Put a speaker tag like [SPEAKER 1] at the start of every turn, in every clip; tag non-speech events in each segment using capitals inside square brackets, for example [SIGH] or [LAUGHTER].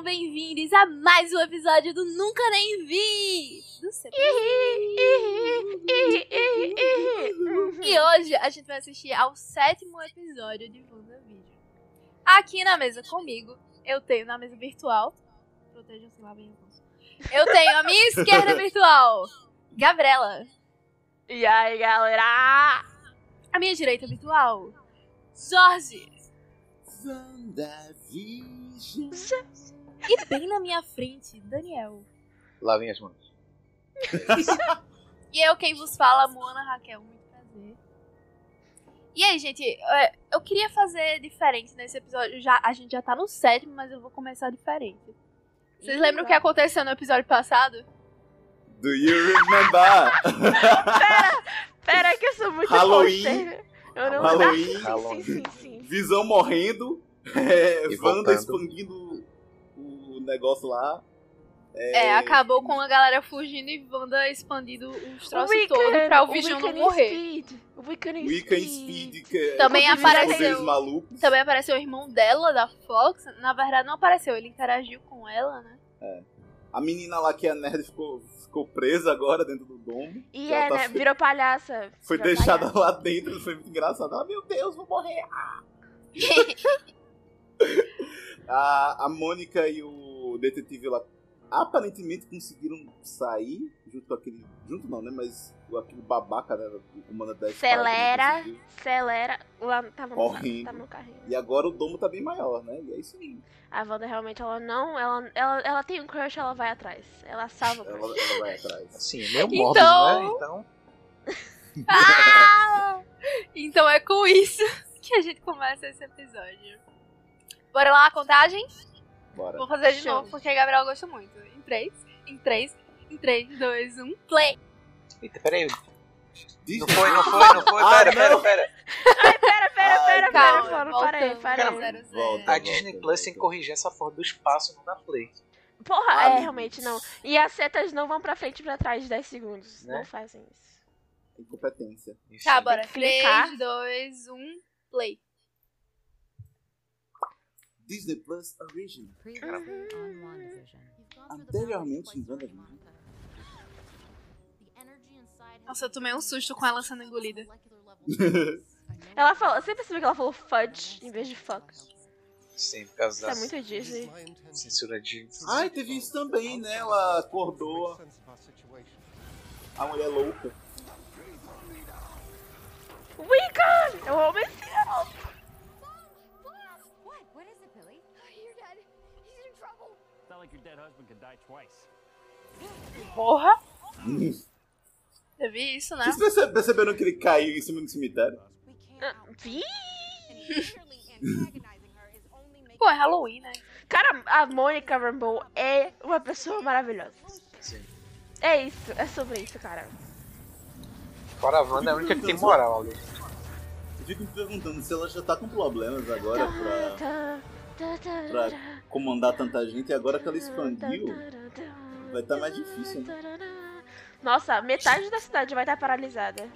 [SPEAKER 1] Sejam bem-vindos a mais um episódio do Nunca Nem Vi! Do E hoje a gente vai assistir ao sétimo episódio de WandaVision. Aqui na mesa comigo, eu tenho na mesa virtual. Protejam-se lá bem. Eu tenho a minha esquerda virtual, Gabriela.
[SPEAKER 2] E aí, galera?
[SPEAKER 1] A minha direita virtual, Jorge.
[SPEAKER 3] WandaVision.
[SPEAKER 1] E bem na minha frente, Daniel.
[SPEAKER 3] Lavem as mãos. [LAUGHS]
[SPEAKER 1] E eu quem vos fala, Moana Raquel. Muito prazer. E aí, gente, é, eu queria fazer diferente nesse episódio. Já, a gente já tá no sétimo, mas eu vou começar diferente. Vocês
[SPEAKER 2] Ih,
[SPEAKER 1] lembram o que aconteceu no episódio passado?
[SPEAKER 3] Do you remember?
[SPEAKER 2] Pera que eu sou muito
[SPEAKER 3] Halloween.
[SPEAKER 2] poster. Eu não
[SPEAKER 3] Halloween.
[SPEAKER 4] Halloween.
[SPEAKER 2] Sim, sim, sim, sim.
[SPEAKER 3] Visão morrendo. [LAUGHS] É, Wanda expandindo negócio lá.
[SPEAKER 1] É, acabou com a galera fugindo e Wanda expandindo os troços
[SPEAKER 2] Wiccan,
[SPEAKER 1] todos pra o Vision não
[SPEAKER 2] Wiccan
[SPEAKER 1] morrer.
[SPEAKER 2] Speed. O Wiccan
[SPEAKER 3] Wiccan
[SPEAKER 2] Speed.
[SPEAKER 3] Speed. Que
[SPEAKER 1] Também
[SPEAKER 3] é, os
[SPEAKER 1] apareceu-
[SPEAKER 3] malucos.
[SPEAKER 1] Também apareceu o irmão dela, da Fox. Na verdade, não apareceu, ele interagiu com ela, né?
[SPEAKER 3] A menina lá que é nerd ficou, ficou presa agora dentro do domo.
[SPEAKER 2] E é,
[SPEAKER 3] tá
[SPEAKER 2] né?
[SPEAKER 3] fe-
[SPEAKER 2] Virou palhaça.
[SPEAKER 3] Foi
[SPEAKER 2] Virou
[SPEAKER 3] deixada
[SPEAKER 2] palhaça.
[SPEAKER 3] lá dentro, foi muito engraçado. Ah, meu Deus, vou morrer. [LAUGHS] A, a Mônica e o detetive lá aparentemente conseguiram sair junto com aquele. Junto não, né? Mas o- aquele babaca, né? O comandante da
[SPEAKER 2] Acelera, acelera. Lá tava no,
[SPEAKER 3] Correndo.
[SPEAKER 2] tava no carrinho.
[SPEAKER 3] E agora o domo tá bem maior, né? E é isso aí.
[SPEAKER 2] A Wanda realmente, ela não. Ela, ela, ela tem um crush, ela vai atrás. Ela salva o
[SPEAKER 3] Ela,
[SPEAKER 2] crush.
[SPEAKER 3] ela vai atrás. [LAUGHS]
[SPEAKER 4] Assim, meio
[SPEAKER 1] Então-
[SPEAKER 4] Morbius, né? Então, [LAUGHS]
[SPEAKER 1] Ah! Então é com isso que a gente começa esse episódio. Bora lá a contagem?
[SPEAKER 3] Bora.
[SPEAKER 1] Vou fazer de
[SPEAKER 2] Show.
[SPEAKER 1] novo porque a Gabriela gosta muito. Em 3, em 3, em 3, 2, 1, play!
[SPEAKER 4] eita, peraí. Não foi, não foi, não foi.
[SPEAKER 3] Ah,
[SPEAKER 4] Pera, pera,
[SPEAKER 3] não.
[SPEAKER 4] pera.
[SPEAKER 2] Pera, pera,
[SPEAKER 3] Ai,
[SPEAKER 2] pera,
[SPEAKER 1] calma,
[SPEAKER 2] pera, pera, parei, parei.
[SPEAKER 3] Volta.
[SPEAKER 4] A Disney Plus tem que corrigir essa porra do espaço no da Play.
[SPEAKER 2] Porra,
[SPEAKER 3] Ah,
[SPEAKER 2] é, realmente não. E as setas não vão pra frente e pra trás de 10 segundos.
[SPEAKER 4] Né?
[SPEAKER 2] Não fazem isso.
[SPEAKER 3] Incompetência.
[SPEAKER 4] Isso
[SPEAKER 1] Tá, bora.
[SPEAKER 2] Tem que clicar.
[SPEAKER 1] 3, 2, 1, play.
[SPEAKER 3] Disney Plus Original. Anteriormente em WandaVision.
[SPEAKER 1] Nossa, eu tomei um susto com ela sendo engolida. [LAUGHS]
[SPEAKER 2] Ela falou, você percebeu que ela falou fudge em vez de fuck?
[SPEAKER 4] Sim, por causa
[SPEAKER 2] Isso é
[SPEAKER 4] da
[SPEAKER 2] muito Disney.
[SPEAKER 4] censura de.
[SPEAKER 3] Ai, teve isso também, né? Ela acordou a mulher louca.
[SPEAKER 2] Wiccan! Eu amo esse
[SPEAKER 5] What? What is it, Billy?
[SPEAKER 6] Your dad, he's in trouble.
[SPEAKER 7] It's not like your dead husband could die
[SPEAKER 1] Porra! Teve isso, né?
[SPEAKER 3] Vocês perce- perceberam que ele caiu em cima do cemitério?
[SPEAKER 2] Vi?
[SPEAKER 1] Pô, é Halloween, né?
[SPEAKER 2] Cara, a Monica Rambeau é uma pessoa maravilhosa.
[SPEAKER 4] Sim.
[SPEAKER 2] É isso, é sobre isso, cara.
[SPEAKER 4] Fora a Wanda é a única que tem moral ali.
[SPEAKER 3] Eu fico me perguntando se ela já tá com problemas agora pra, pra comandar tanta gente e agora que ela expandiu, vai estar tá mais difícil. Né?
[SPEAKER 2] Nossa, metade da cidade vai estar
[SPEAKER 3] tá
[SPEAKER 1] paralisada.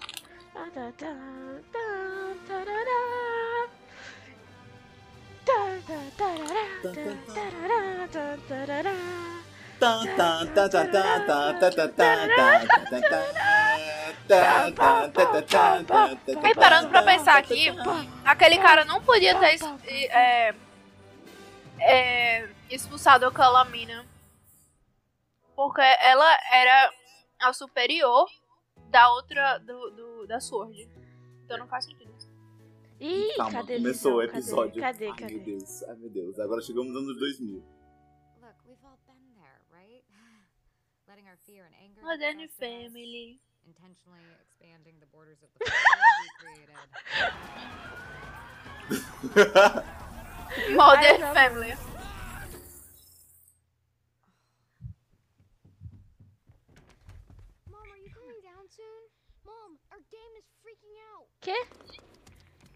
[SPEAKER 1] Reparando pra pensar aqui, aquele cara não podia ter é, é, expulsado aquela mina. Porque ela era a superior da outra, do, do- da Sword. Então não faz sentido.
[SPEAKER 2] Ih,
[SPEAKER 3] Calma,
[SPEAKER 2] cadê
[SPEAKER 3] começou o
[SPEAKER 2] visão? Cadê?
[SPEAKER 3] episódio.
[SPEAKER 2] Cadê,
[SPEAKER 3] Ai, meu
[SPEAKER 2] cadê?
[SPEAKER 3] Deus, ai meu Deus. Agora chegamos nos anos 2000.
[SPEAKER 5] Look, we've all been there, right? [SIGHS] Letting our fear and anger
[SPEAKER 1] Modern
[SPEAKER 5] us,
[SPEAKER 1] Family.
[SPEAKER 5] intentionally expanding the borders of the. [LAUGHS] [LAUGHS]
[SPEAKER 1] Modern
[SPEAKER 2] Ai,
[SPEAKER 1] Family.
[SPEAKER 2] Que?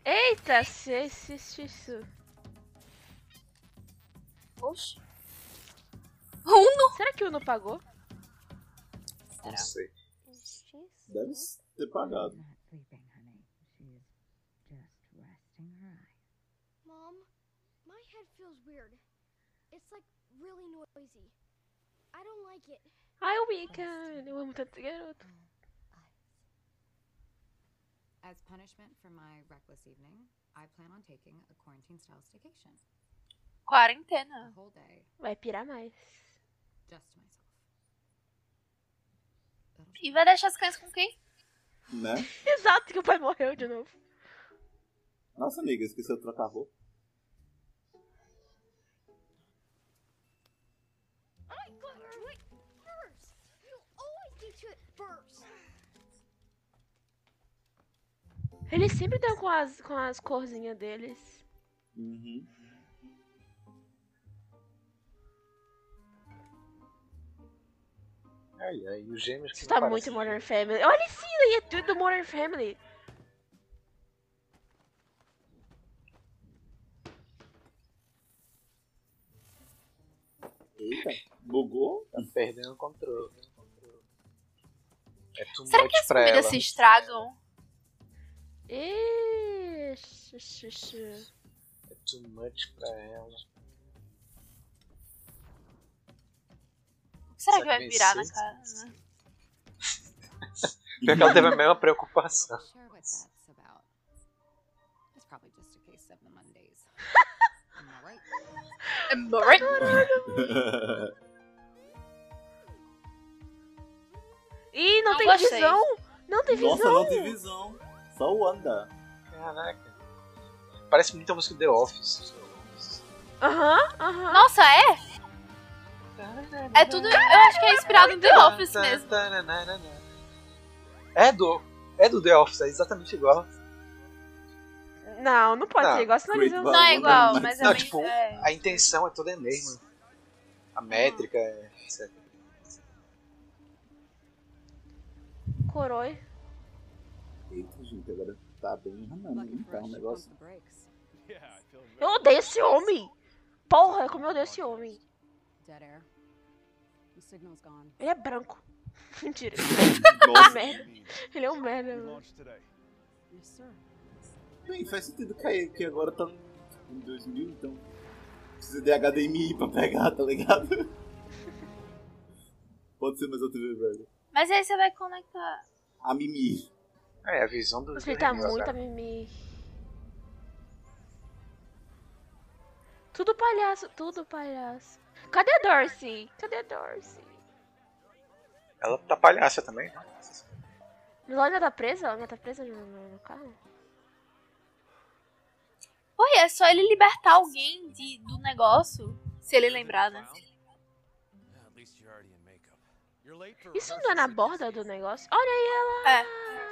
[SPEAKER 2] Eita, se existe isso.
[SPEAKER 1] Oxi. Uno?
[SPEAKER 2] Será que o Uno pagou?
[SPEAKER 4] Não sei.
[SPEAKER 3] Deve ter pagado.
[SPEAKER 6] Really noisy. I don't like it.
[SPEAKER 2] Ai, o Wicca. Eu amo tanto esse garoto.
[SPEAKER 5] As punishment for my reckless evening, I plan on taking a quarantine style staycation.
[SPEAKER 1] Quarentena.
[SPEAKER 5] whole day
[SPEAKER 2] Vai pirar mais.
[SPEAKER 5] just myself.
[SPEAKER 1] E vai deixar as crianças com quem?
[SPEAKER 3] Né? [LAUGHS]
[SPEAKER 2] Exato, que o pai morreu de novo.
[SPEAKER 3] Nossa, amiga, esqueceu de trocar a roupa.
[SPEAKER 2] Eles sempre estão com as, com as corzinhas deles.
[SPEAKER 3] Uhum.
[SPEAKER 4] Ai, ai, os gêmeos que
[SPEAKER 2] Isso tá muito Modern Family. Olha sim, daí é tudo Modern Family.
[SPEAKER 3] Eita, bugou?
[SPEAKER 4] Tá perdendo o controle. É
[SPEAKER 1] Será que as comidas se estragam?
[SPEAKER 2] Ixi, xixi, xixi.
[SPEAKER 4] É too much pra ela.
[SPEAKER 1] Será
[SPEAKER 4] Será
[SPEAKER 1] que vai virar na cara? [LAUGHS]
[SPEAKER 4] Pior que ela teve a mesma preocupação.
[SPEAKER 5] Not sure what that's about. It's probably just a case of the Mondays. [LAUGHS] Am I right?
[SPEAKER 2] Ih, não,
[SPEAKER 1] Não
[SPEAKER 2] tem
[SPEAKER 1] gostei.
[SPEAKER 2] visão. Não tem visão.
[SPEAKER 3] Nossa, não tem visão. Só o Wanda.
[SPEAKER 4] Caraca. Parece muito a música The Office.
[SPEAKER 2] Aham, aham.
[SPEAKER 1] Nossa, é? É tudo. Eu acho que é inspirado em The Office mesmo.
[SPEAKER 4] É do. É do The Office, é exatamente igual.
[SPEAKER 2] Não, não pode
[SPEAKER 4] Não,
[SPEAKER 2] ser igual, senão eles.
[SPEAKER 1] Não é igual,
[SPEAKER 3] Não,
[SPEAKER 1] mas é
[SPEAKER 4] Não,
[SPEAKER 1] bem-
[SPEAKER 4] tipo,
[SPEAKER 1] é.
[SPEAKER 4] a intenção é toda a mesma. A métrica, é, etc.
[SPEAKER 2] Coroi.
[SPEAKER 3] Gente, agora tá bem
[SPEAKER 5] for
[SPEAKER 3] tá um negócio.
[SPEAKER 2] Eu odeio esse homem. Porra, como eu odeio esse homem. Ele é branco. [LAUGHS] Mentira. [LAUGHS]
[SPEAKER 3] Nossa.
[SPEAKER 2] merda. Ele é um merda, mano.
[SPEAKER 3] Bem, faz sentido que, que agora tá em 2000, então precisa de HDMI pra pegar, tá ligado? [LAUGHS] Pode ser mais outra vez, velho.
[SPEAKER 1] Mas aí você vai conectar.
[SPEAKER 3] A Mimi.
[SPEAKER 4] É, a visão do.
[SPEAKER 2] Ele tá muito a mimimi. Tudo palhaço, tudo palhaço. Cadê a Dorsey? Cadê a Dorsey?
[SPEAKER 4] Ela tá palhaça também. né?
[SPEAKER 2] Ela ainda tá presa? Ela ainda tá presa no, no- no carro?
[SPEAKER 1] Oi, é só ele libertar alguém de, do negócio. Se ele lembrar, né?
[SPEAKER 2] Isso não é na borda do
[SPEAKER 7] the-
[SPEAKER 2] negócio? Olha aí ela!
[SPEAKER 1] É.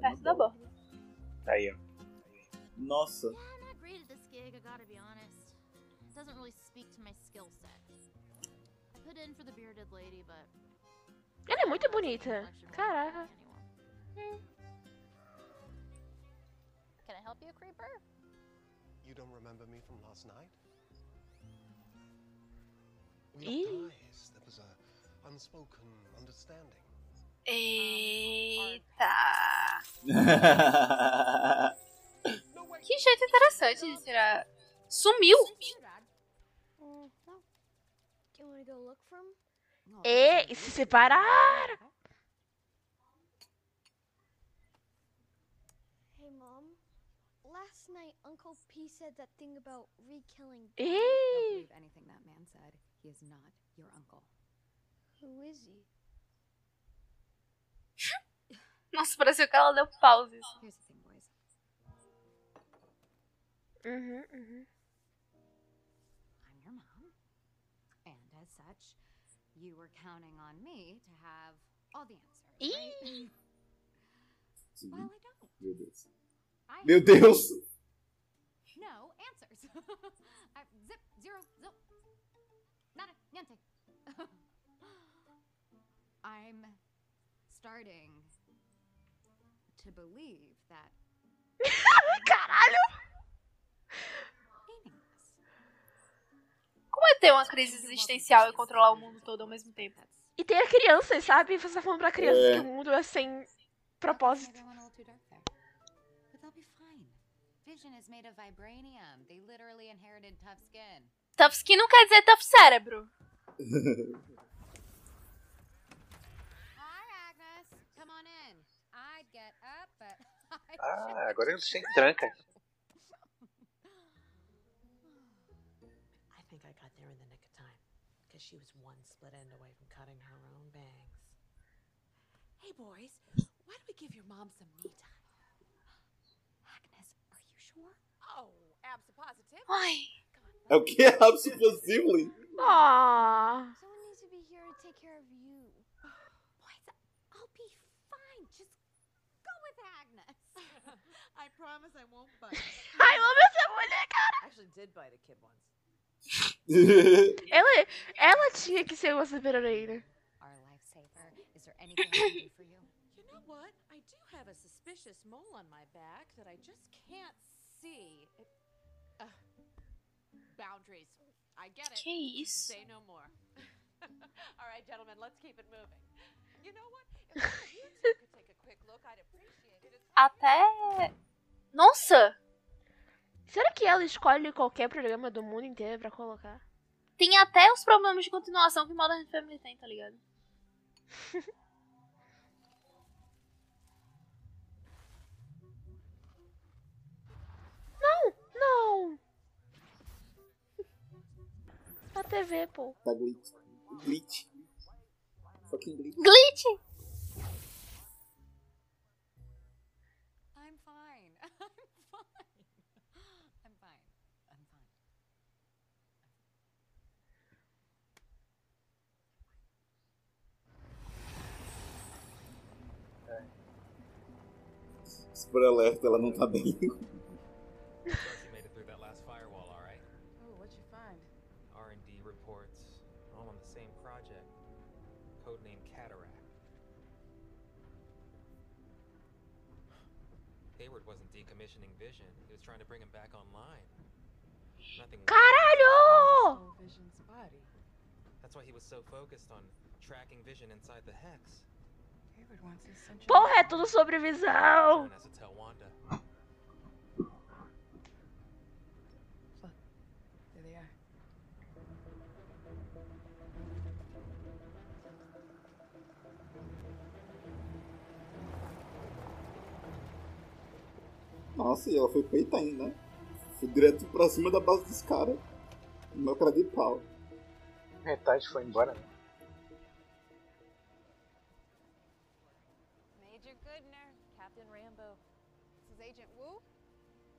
[SPEAKER 1] Perto da borda.
[SPEAKER 4] Tá aí, ó.
[SPEAKER 3] Nossa.
[SPEAKER 6] Yeah, I'm not great at this gig, I gotta be honest. It doesn't really speak to my skill set. I put in for the bearded lady, but
[SPEAKER 2] Ela é muito bonita. Caraca.
[SPEAKER 6] Can I help you, creeper?
[SPEAKER 8] You don't remember me from last night? We
[SPEAKER 2] Eee.
[SPEAKER 8] locked eyes. There was a unspoken understanding.
[SPEAKER 1] Eita. [LAUGHS] Que jeito interessante de tirar. Sumiu!
[SPEAKER 6] No,
[SPEAKER 2] E, se separaram!
[SPEAKER 6] Hey, Mom. Last night, Uncle P said that thing about re-killing.
[SPEAKER 5] Don't believe anything that man said. He is not your uncle.
[SPEAKER 6] Who is he?
[SPEAKER 1] Nossa, pareceu que ela deu
[SPEAKER 5] thing, boys.
[SPEAKER 2] Uhum, uhum.
[SPEAKER 5] I'm your mom. And as such, you were counting on me to have all the answers. Right?
[SPEAKER 3] Sim,
[SPEAKER 5] Well, I don't.
[SPEAKER 3] meu Deus.
[SPEAKER 5] I
[SPEAKER 3] Meu Deus!
[SPEAKER 5] no answers. [LAUGHS] I, zip, zero, zip. Nada, niente. [LAUGHS] I'm starting to believe that [LAUGHS]
[SPEAKER 2] Caralho!
[SPEAKER 1] Como é ter uma crise existencial e controlar o mundo todo ao mesmo tempo?
[SPEAKER 2] E tem a criança, sabe? Você tá falando pra criança
[SPEAKER 3] É.
[SPEAKER 2] que o mundo é sem propósito.
[SPEAKER 5] Maybe I went a little too dark there. But they'll be fine. Vision is made of vibranium. They literally inherited tough skin.
[SPEAKER 1] Tough skin não quer dizer tough cérebro. [LAUGHS]
[SPEAKER 5] Hi, Agnes. Come on in. I'd get up, but I
[SPEAKER 4] Ah, agora ele sem tranca.
[SPEAKER 9] I think I got there in the nick of time, because she was one split end away from cutting her own bangs. Hey, boys, why don't we give your mom some me time?
[SPEAKER 5] Agnes, are you sure?
[SPEAKER 9] Oh, absolutely.
[SPEAKER 1] Ai.
[SPEAKER 3] É o que? [LAUGHS] Possível.
[SPEAKER 2] Ah.
[SPEAKER 9] Promise I won't bite.
[SPEAKER 2] Ai, eu amo essa mulher, cara.
[SPEAKER 9] I actually did bite a kid once.
[SPEAKER 2] Ela, ela tinha que ser uma super-heroína.
[SPEAKER 5] Our lifesaver. Is there anything I can do for you? [COUGHS]
[SPEAKER 9] You know what? I do have a suspicious mole on my back that I just can't see. It, uh, boundaries. I get it.
[SPEAKER 1] Que isso?
[SPEAKER 9] Say no more. [LAUGHS] All right, gentlemen, let's keep it moving. You know what? If one of you two could take a quick look, I'd appreciate it. It's
[SPEAKER 1] Até. Nossa!
[SPEAKER 2] Será que ela escolhe qualquer programa do mundo inteiro pra colocar?
[SPEAKER 1] Tem até os problemas de continuação que Modern Family tem, tá ligado? [LAUGHS]
[SPEAKER 2] Não! Na TV, pô.
[SPEAKER 3] Tá glitch. Glitch. Fucking glitch.
[SPEAKER 1] Glitch!
[SPEAKER 5] I'm fine. I'm fine. I'm fine. I'm fine.
[SPEAKER 3] Super alerta, ela não tá bem.
[SPEAKER 7] Darcy made it through that last firewall, all right.
[SPEAKER 9] Oh, what'd you find?
[SPEAKER 7] R&D reports, all on the same project. Codename Cataract. Hayward wasn't decommissioning Vision. He was trying to him back online. Nothing. worked.
[SPEAKER 2] Caralho!
[SPEAKER 9] Oh, body.
[SPEAKER 7] That's why he was so focused on tracking Vision inside the hex.
[SPEAKER 2] Porra, é tudo sobre visão.
[SPEAKER 3] Nossa, e ela foi peitar ainda, né? Foi direto pra cima da base dos caras. Uma cara de pau.
[SPEAKER 4] Metade foi embora. né?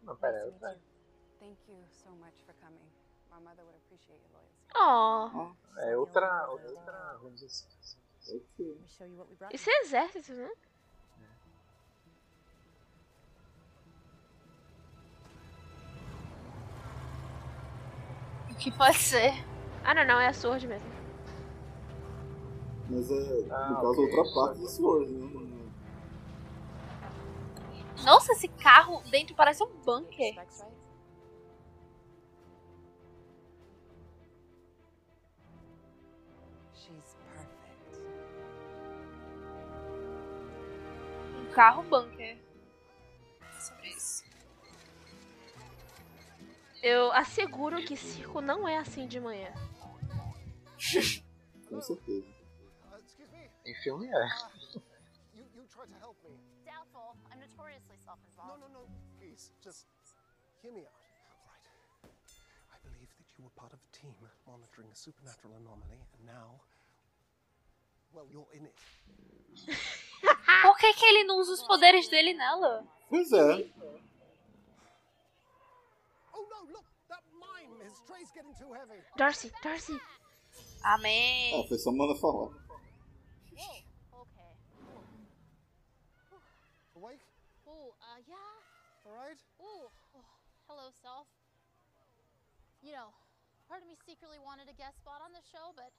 [SPEAKER 4] Não, pera,
[SPEAKER 5] you. Thank you so much for coming. My mother would appreciate your loyalty.
[SPEAKER 2] Ó.
[SPEAKER 4] é outra. outra vamos dizer assim.
[SPEAKER 2] Isso é exército, né?
[SPEAKER 1] O que pode ser?
[SPEAKER 2] Ah, não, não, é a Sword mesmo.
[SPEAKER 3] Mas é,
[SPEAKER 4] Ah,
[SPEAKER 3] no caso,
[SPEAKER 4] ok,
[SPEAKER 3] outra parte do Sword, né?
[SPEAKER 1] Nossa, esse carro dentro parece um bunker. Um carro bunker. Sobre isso.
[SPEAKER 2] Eu asseguro que circo não é assim de manhã. [LAUGHS]
[SPEAKER 3] Com certeza.
[SPEAKER 4] Em filme é.
[SPEAKER 6] Notoriously
[SPEAKER 8] No,
[SPEAKER 6] self-involved.
[SPEAKER 8] no, no. Please, just hear me out. Right. I believe that you were part of a team monitoring a supernatural anomaly, and now. Well, you're in it. [LAUGHS]
[SPEAKER 1] Por que, que ele não usa os poderes dele nela?
[SPEAKER 3] Pois é.
[SPEAKER 8] Oh no, look! That mine! His tray's getting too heavy.
[SPEAKER 2] Darcy, Darcy.
[SPEAKER 1] Amém.
[SPEAKER 3] Ah, foi só manda falar.
[SPEAKER 8] Awake?
[SPEAKER 6] Oh, uh.
[SPEAKER 8] Alright?
[SPEAKER 6] Ooh. Oh, hello, self. You know, part of me secretly wanted a guest spot on the show, but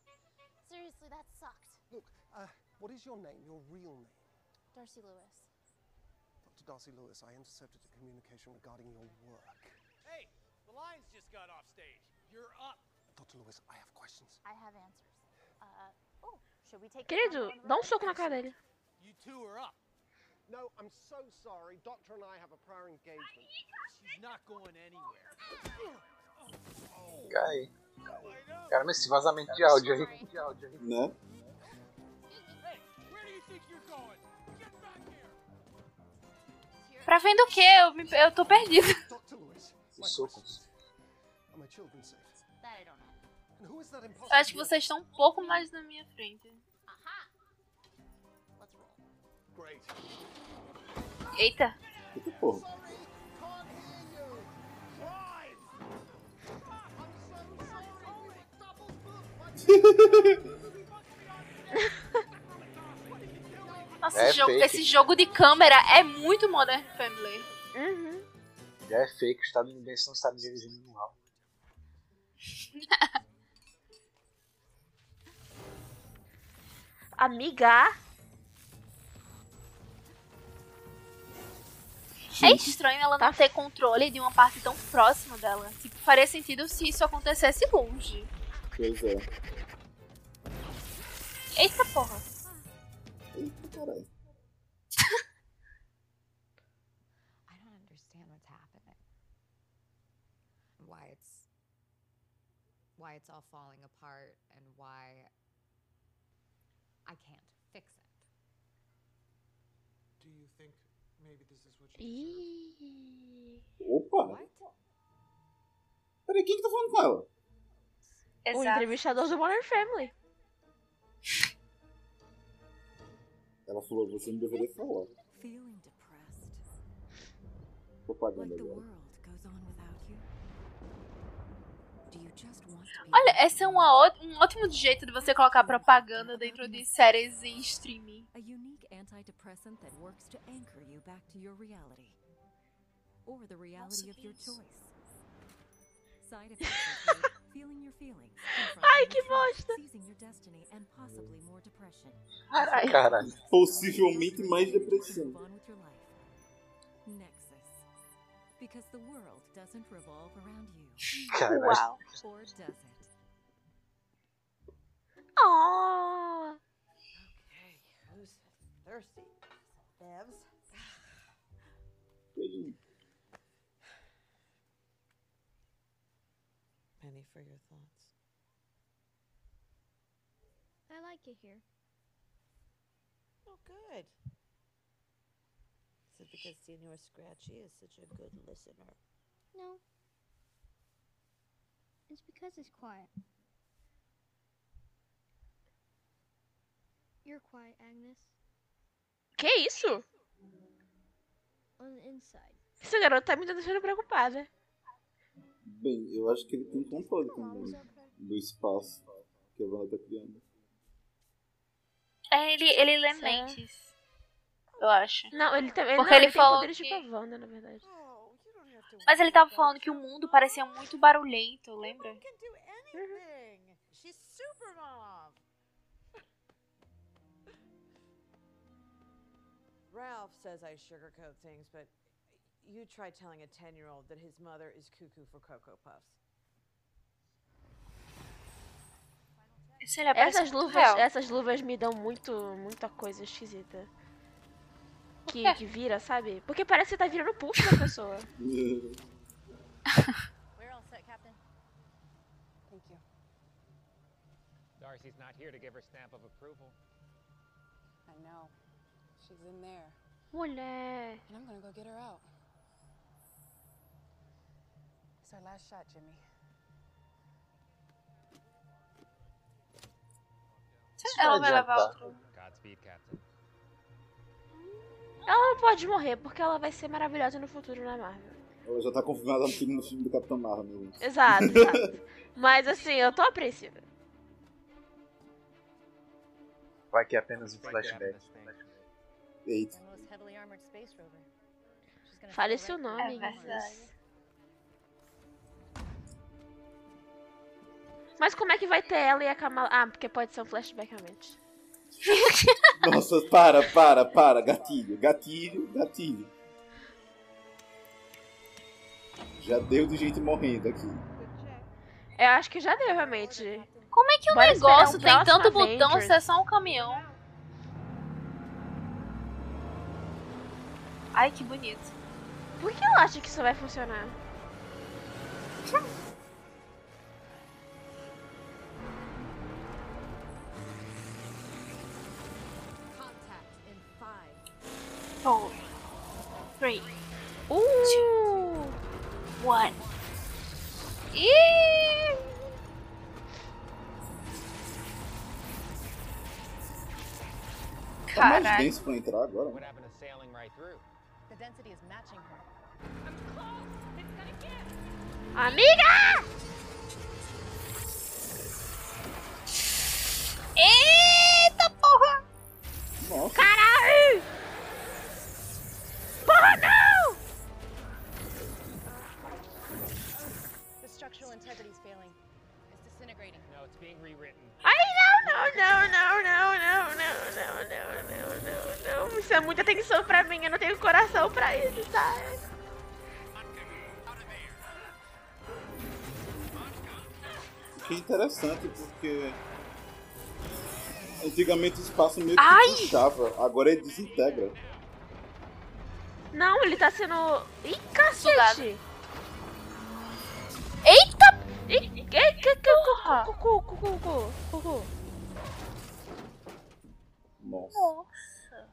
[SPEAKER 6] seriously, that sucked.
[SPEAKER 8] Look, uh, what is your name? Your real name?
[SPEAKER 6] Darcy Lewis.
[SPEAKER 8] Dr. Darcy Lewis, I intercepted a communication regarding your work.
[SPEAKER 7] Hey, the lions just got off stage. You're up.
[SPEAKER 8] Dr. Lewis, I have questions.
[SPEAKER 6] I have answers. Uh, oh, should we take this
[SPEAKER 2] Querido,
[SPEAKER 6] one on the
[SPEAKER 2] dá um
[SPEAKER 6] road?
[SPEAKER 2] soco na cara dele.
[SPEAKER 7] You two are up.
[SPEAKER 8] No, I'm so sorry. Doctor and I have a prior engagement.
[SPEAKER 7] She's not going anywhere.
[SPEAKER 4] Aí. Cara, mas esse vazamento de áudio aí.
[SPEAKER 3] Né?
[SPEAKER 1] Pra vendo o quê? Eu, me, eu tô [LAUGHS]
[SPEAKER 4] Os socos.
[SPEAKER 1] Eu acho que vocês estão um pouco mais na minha frente. Eita.
[SPEAKER 3] Eita porra. [LAUGHS]
[SPEAKER 1] Nossa,
[SPEAKER 4] É
[SPEAKER 1] esse, jogo, esse jogo de câmera é muito Modern Family.
[SPEAKER 2] Uhum.
[SPEAKER 4] Já é fake, o estadunidense não sabe dirigir áudio. [LAUGHS]
[SPEAKER 2] Amiga.
[SPEAKER 1] É estranho ela não ter controle de uma parte tão próxima dela. Tipo, faria sentido se isso acontecesse longe.
[SPEAKER 3] Pois é.
[SPEAKER 1] Eita porra.
[SPEAKER 3] Eita caralho.
[SPEAKER 5] I don't understand what's happening. Why it's why it's all falling apart and why I can't fix it.
[SPEAKER 8] Do you think maybe this is what you
[SPEAKER 2] Ih.
[SPEAKER 3] Opa! Peraí, quem que tá falando com ela?
[SPEAKER 2] O
[SPEAKER 1] Exato.
[SPEAKER 2] entrevistador do Modern Family.
[SPEAKER 3] Ela falou, você não deveria falar.
[SPEAKER 10] Feeling depressed,
[SPEAKER 3] Propaganda
[SPEAKER 10] like the
[SPEAKER 3] agora.
[SPEAKER 10] world goes on without you? Do you just want to be
[SPEAKER 1] Olha, esse é um ótimo jeito de você colocar propaganda dentro de séries em streaming.
[SPEAKER 10] A antidepressant that works to anchor you back to your reality or the reality of your choice? Side [LAUGHS] effects include feeling your feelings,
[SPEAKER 2] Ai, que
[SPEAKER 10] your truth,
[SPEAKER 2] bosta.
[SPEAKER 10] seizing your destiny, and possibly more depression.
[SPEAKER 1] Caralho.
[SPEAKER 4] Caralho.
[SPEAKER 3] Possivelmente mais depressão.
[SPEAKER 10] Move on with your life. Nexus. Because the world doesn't revolve around you.
[SPEAKER 4] Caralho.
[SPEAKER 1] Uau.
[SPEAKER 10] Or does it?
[SPEAKER 2] Oh.
[SPEAKER 9] Okay, who's thirsty? Bevs? Penny for your thoughts.
[SPEAKER 11] I like it here.
[SPEAKER 9] Oh, good. Is it because Senor Scratchy is such a good listener?
[SPEAKER 11] No. It's because it's quiet. You're quiet, Agnes.
[SPEAKER 2] Que isso? Esse garoto tá me deixando preocupada.
[SPEAKER 3] Bem, eu acho que ele tem controle também do espaço que a Wanda tá criando.
[SPEAKER 1] É, ele, ele lê
[SPEAKER 2] Certo.
[SPEAKER 1] mentes. Eu acho.
[SPEAKER 2] Não, ele também.
[SPEAKER 1] Porque
[SPEAKER 2] não,
[SPEAKER 1] ele
[SPEAKER 2] tem
[SPEAKER 1] falou
[SPEAKER 2] poderes
[SPEAKER 1] que-
[SPEAKER 2] tipo a Wanda, na verdade.
[SPEAKER 9] Oh,
[SPEAKER 1] Mas ele tava falando que o mundo parecia muito barulhento, lembra?
[SPEAKER 9] can Ralph says I sugarcoat things, but you try telling a 10 year old that his mother is cuckoo for Cocoa Puffs.
[SPEAKER 2] Essas luvas,
[SPEAKER 1] real.
[SPEAKER 2] essas luvas me dão muito, muita coisa esquisita. Que, que vira, sabe? Porque parece que tá virando pulso da pessoa. [LAUGHS]
[SPEAKER 6] We're all set, Captain.
[SPEAKER 9] Thank you.
[SPEAKER 7] Darcy's not here to give her stamp of approval.
[SPEAKER 12] I know. She's in there.
[SPEAKER 2] Mulher.
[SPEAKER 12] And I'm gonna go get her out. It's our last shot, Jimmy.
[SPEAKER 1] Ela vai levar outro.
[SPEAKER 7] Godspeed, Captain.
[SPEAKER 2] Ela não pode morrer, porque ela vai ser maravilhosa no futuro na Marvel.
[SPEAKER 3] Ela já tá confirmada no segundo filme do Capitão Marvel.
[SPEAKER 2] Exato, [LAUGHS] exato. Mas assim, eu tô apreensiva.
[SPEAKER 4] Vai que é apenas um flashback.
[SPEAKER 6] Gonna
[SPEAKER 2] Fale seu nome,
[SPEAKER 1] É.
[SPEAKER 2] Mas como é que vai ter ela e a Kamala? Ah, porque pode ser um flashback realmente. [LAUGHS]
[SPEAKER 3] Nossa, para, para, para. Gatilho, gatilho, gatilho. Já deu de gente morrendo aqui.
[SPEAKER 2] Eu acho que já deu, realmente.
[SPEAKER 1] Como é que o
[SPEAKER 2] Bora
[SPEAKER 1] negócio
[SPEAKER 2] o
[SPEAKER 1] tem tanto botão se é só um caminhão? Ai, que bonito.
[SPEAKER 2] Por que eu acho que isso vai funcionar?
[SPEAKER 1] Four, three,
[SPEAKER 2] uh.
[SPEAKER 1] two, one. Caralho.
[SPEAKER 3] Tá mais denso pra entrar agora.
[SPEAKER 12] density is matching her. I'm close! It's
[SPEAKER 3] gonna get! Amiga! Antigamente o espaço meio que
[SPEAKER 2] Ai!
[SPEAKER 3] puxava, agora ele desintegra.
[SPEAKER 2] Não, ele tá sendo. Ih, cacete!
[SPEAKER 1] Eita!
[SPEAKER 2] Ih, que, que, que, cu, cu, cu, cu, cu, cu, cu.
[SPEAKER 3] Nossa.
[SPEAKER 1] Nossa.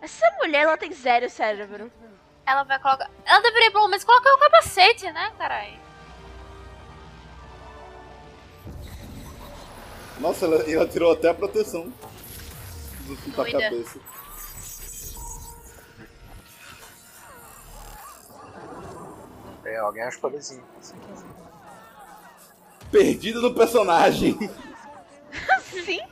[SPEAKER 2] Essa mulher, ela tem zero cérebro.
[SPEAKER 1] Ela vai colocar. Ela deveria pelo menos colocar o capacete, né, carai?
[SPEAKER 3] Nossa, ela, ela tirou até a proteção do da cabeça.
[SPEAKER 4] É, alguém acha poderzinho.
[SPEAKER 3] Perdido no personagem. [LAUGHS] [LAUGHS]
[SPEAKER 2] Sim.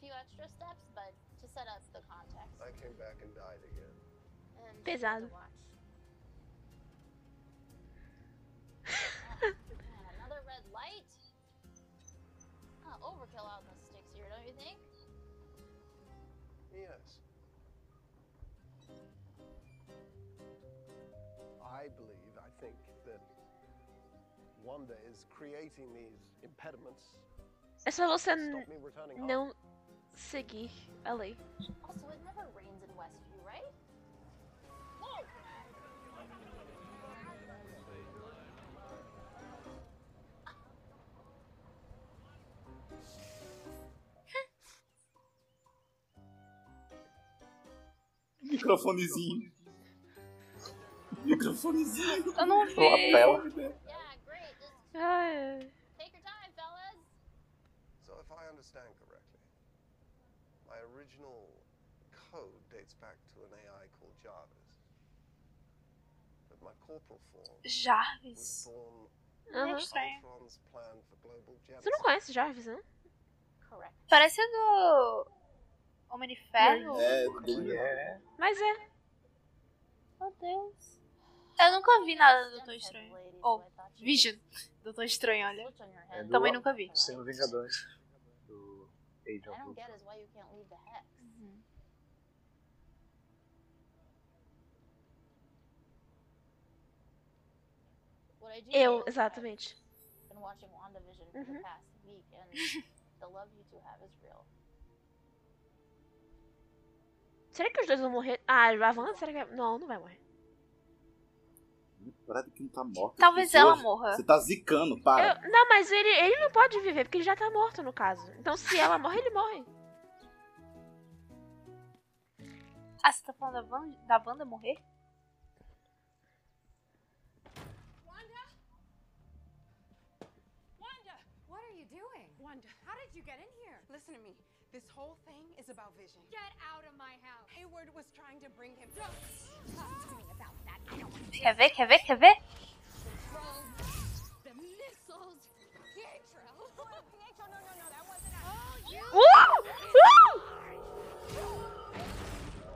[SPEAKER 6] there are a few extra steps, but to set up the context.
[SPEAKER 8] I came back and died again.
[SPEAKER 6] And
[SPEAKER 2] Pesado.
[SPEAKER 6] to watch. [LAUGHS] Another red light? Ah, overkill out in the sticks here, don't you think?
[SPEAKER 8] Yes. I believe, I think that Wanda is creating these impediments.
[SPEAKER 2] É só você
[SPEAKER 8] Stop
[SPEAKER 2] n-
[SPEAKER 8] me returning home.
[SPEAKER 2] não seguir Ellie. lei.
[SPEAKER 6] Also, it never rains in Westview, right? Whoa!
[SPEAKER 3] Microfonezinho. Oh, Microfonezinho.
[SPEAKER 1] Eu não vi.
[SPEAKER 4] Lapela.
[SPEAKER 6] Yeah, great. Just
[SPEAKER 2] Ai,
[SPEAKER 6] take
[SPEAKER 8] my original code dates back to an AI called Jarvis. But my corporal form was
[SPEAKER 1] Jarvis.
[SPEAKER 8] born
[SPEAKER 1] É
[SPEAKER 2] Aham.
[SPEAKER 1] estranho.
[SPEAKER 8] Ultron's plan for global
[SPEAKER 2] Você não
[SPEAKER 8] genocide.
[SPEAKER 2] conhece Jarvis, né?
[SPEAKER 6] Correct.
[SPEAKER 1] Parece do. Homem de Ferro.
[SPEAKER 3] É, do...
[SPEAKER 4] É.
[SPEAKER 2] Mas é.
[SPEAKER 1] Meu Deus. Eu nunca vi nada do Doutor Estranho. Ou, Vision. Doutor Estranho, olha.
[SPEAKER 4] É do-
[SPEAKER 1] Também nunca vi.
[SPEAKER 4] Sem Vingadores. Age of I
[SPEAKER 6] don't
[SPEAKER 4] Ultron.
[SPEAKER 6] get is why you can't leave the hex. Mm-hmm.
[SPEAKER 2] Eu, exatamente.
[SPEAKER 6] Been watching WandaVision for the mm-hmm. past week and [LAUGHS] the love you two have is real.
[SPEAKER 2] Será que os dois vão morrer? Ah, ele vai? Será que vai... Não, não vai morrer.
[SPEAKER 3] Parada que não tá morta.
[SPEAKER 1] Talvez ela morra.
[SPEAKER 3] Você tá zicando, para.
[SPEAKER 2] Eu- Não, mas ele, ele não pode viver, porque ele já tá morto, no caso. Então, se ela morre, ele morre.
[SPEAKER 1] Ah, você tá falando da Wanda, da Wanda morrer?
[SPEAKER 9] Wanda! What are you doing? Wanda. How did you get in here? Listen to me. This whole thing is about Vision. Get out of my house. Hayward was trying to bring him. Don't talk to me about that. The missiles. Pietro. [LAUGHS] Pietro, no, no, no, wasn't us. Oh, you.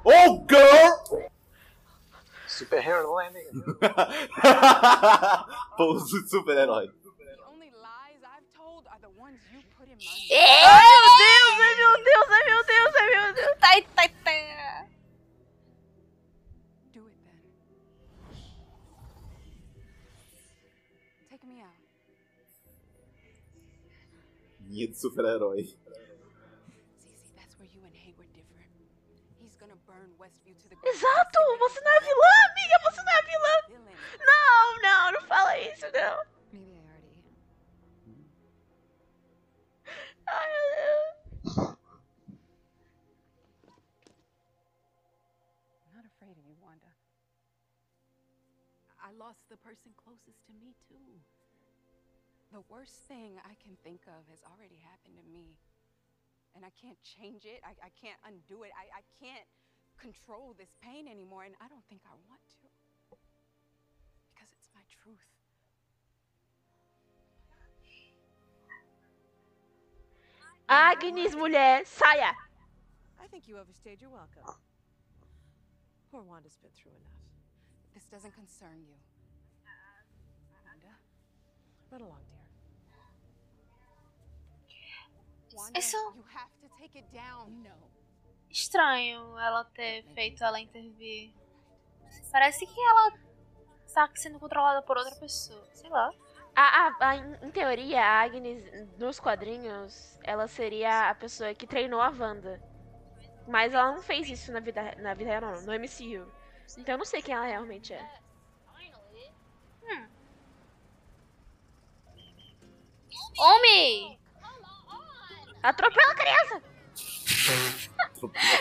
[SPEAKER 3] Oh, girl!
[SPEAKER 4] Superhero Landing.
[SPEAKER 3] Pouso de super-herói.
[SPEAKER 9] The only lies I've told are the ones you put in my
[SPEAKER 2] Ai, meu Deus, ai, meu Deus, ai, meu Deus, ai, meu Deus.
[SPEAKER 1] Tá, tá, tá.
[SPEAKER 9] Do it then.
[SPEAKER 3] Minha de super-herói.
[SPEAKER 2] Exato, você não é vilã, amiga, você não é vilã. Não, não, não fala isso, não.
[SPEAKER 9] Lost the person closest to me, too. The worst thing I can think of has already happened to me. And I can't change it. I, I can't undo it. I, I can't control this pain anymore. And I don't think I want to. Because it's my truth.
[SPEAKER 2] Agnes, mulher, saia.
[SPEAKER 12] I think you overstayed your welcome. Poor Wanda's been through enough.
[SPEAKER 9] This doesn't concern you.
[SPEAKER 12] Run along, dear.
[SPEAKER 1] Isso-
[SPEAKER 9] you have to take it down. No.
[SPEAKER 1] Estranho ela ter feito ela intervir. Parece que ela está sendo controlada por outra pessoa. Sei lá.
[SPEAKER 2] A, a- a- em em teoria, a Agnes, nos quadrinhos, ela seria a pessoa que treinou a Wanda. Mas ela não fez isso na vida, na vida real, não, no MCU. Então eu não sei quem ela realmente é.
[SPEAKER 1] Homem!
[SPEAKER 2] Atropela a criança!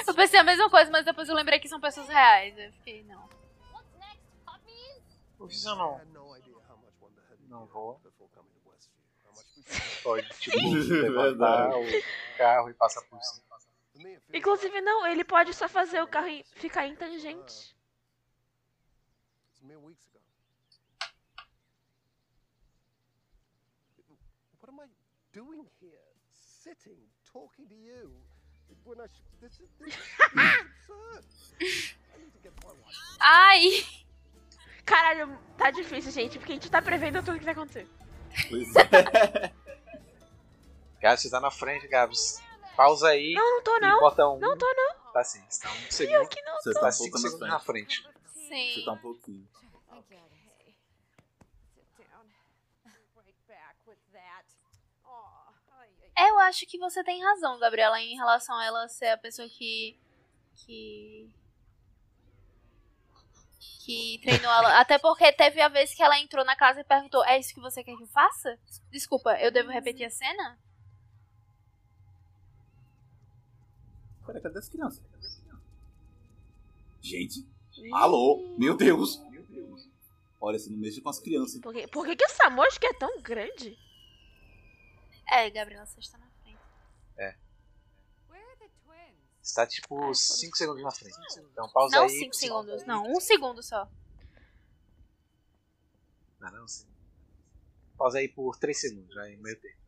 [SPEAKER 1] Eu pensei a mesma coisa, mas depois eu lembrei que são pessoas reais. Eu fiquei, não.
[SPEAKER 4] O Visão não. Não vou. Pode, tipo, [LAUGHS] levantar o carro e passar por cima.
[SPEAKER 2] Inclusive, não, ele pode só fazer o carro em- ficar em tangente.
[SPEAKER 8] It's mere weeks ago. What am I doing here? Sitting, talking to you. When I sh- this is this is [LAUGHS] absurd. I need to get my wife.
[SPEAKER 1] Ai!
[SPEAKER 2] Caralho, tá difícil, gente, porque a gente tá prevendo tudo que vai acontecer.
[SPEAKER 3] Pois é. [LAUGHS]
[SPEAKER 4] Gabs, você tá na frente, Gabs. Pausa aí.
[SPEAKER 2] Não, não tô não.
[SPEAKER 4] bota um.
[SPEAKER 2] Não tô não.
[SPEAKER 4] Tá sim, você tá um segundo.
[SPEAKER 2] que não
[SPEAKER 3] Você
[SPEAKER 4] Tá
[SPEAKER 3] tá um pouco na frente.
[SPEAKER 1] Sim.
[SPEAKER 3] Você tá um pouquinho.
[SPEAKER 5] Thank you, Agnes.
[SPEAKER 9] Sit down. Right back with that. Aw, ay, ay.
[SPEAKER 1] Eu acho que você tem razão, Gabriela, em relação a ela ser a pessoa que. que. que treinou ela. Até porque teve a vez que ela entrou na casa e perguntou: É isso que você quer que eu faça? Desculpa, eu devo repetir a cena?
[SPEAKER 3] Cadê as crianças? Gente, alô, meu Deus. Olha, você não mexe com as crianças.
[SPEAKER 2] Por que, por que, que essa mosca é tão grande?
[SPEAKER 1] É, Gabriela, você está na frente.
[SPEAKER 5] Where are the twins?
[SPEAKER 4] Você tá tipo 5 segundos na frente. Então pausa
[SPEAKER 1] Não
[SPEAKER 4] aí.
[SPEAKER 1] 5 segundos, não, um segundo só.
[SPEAKER 4] Não, não, sim. Pausa aí por 3 segundos, aí meio tempo.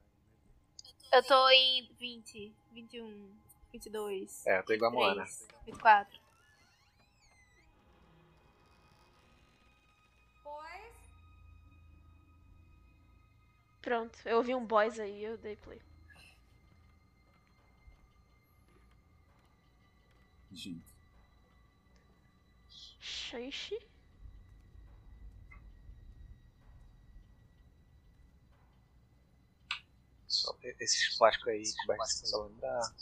[SPEAKER 1] Eu tô em 20, 21, 22.
[SPEAKER 4] É, eu tô igual a Moana.
[SPEAKER 1] 24.
[SPEAKER 2] Pronto, eu ouvi um boys aí, eu dei play.
[SPEAKER 3] Gente.
[SPEAKER 2] Xanxi?
[SPEAKER 4] Esses plásticos aí, como é salão da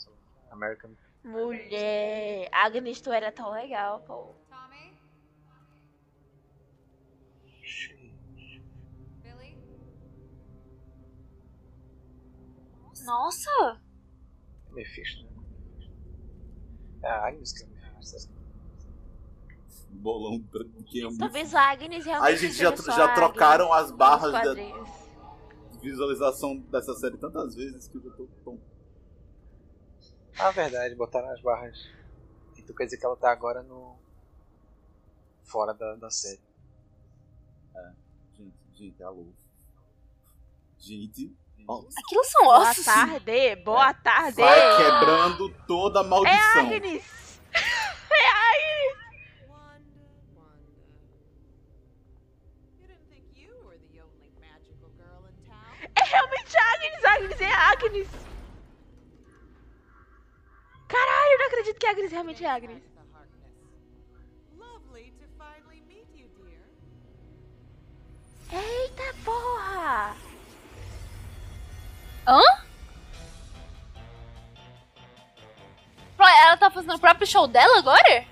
[SPEAKER 4] American.
[SPEAKER 2] Mulher, Agnes, tu era tão legal, pô.
[SPEAKER 1] Nossa!
[SPEAKER 4] Mephisto, né? É a Agnes que é Mephisto.
[SPEAKER 3] Bolão quem é muito.
[SPEAKER 2] Talvez a Agnes realmente
[SPEAKER 3] Aí, gente, já, já
[SPEAKER 2] a
[SPEAKER 3] trocaram
[SPEAKER 2] Agnes
[SPEAKER 3] as barras da visualização dessa série tantas vezes que eu já tô tão.
[SPEAKER 4] Ah, verdade, botaram as barras. Então quer dizer que ela tá agora no. fora da, da série.
[SPEAKER 3] É, gente, gente, alô. Gente,
[SPEAKER 1] Aquilo são
[SPEAKER 2] Boa
[SPEAKER 1] ossos.
[SPEAKER 2] tarde, boa tarde.
[SPEAKER 3] vai quebrando toda a
[SPEAKER 2] É
[SPEAKER 3] maldição.
[SPEAKER 2] Agnes! [LAUGHS] É Agnes! É realmente Agnes, Agnes é Agnes! Caralho, eu não acredito que Agnes realmente é Agnes.
[SPEAKER 1] Hã? Ela tá fazendo o próprio show dela agora?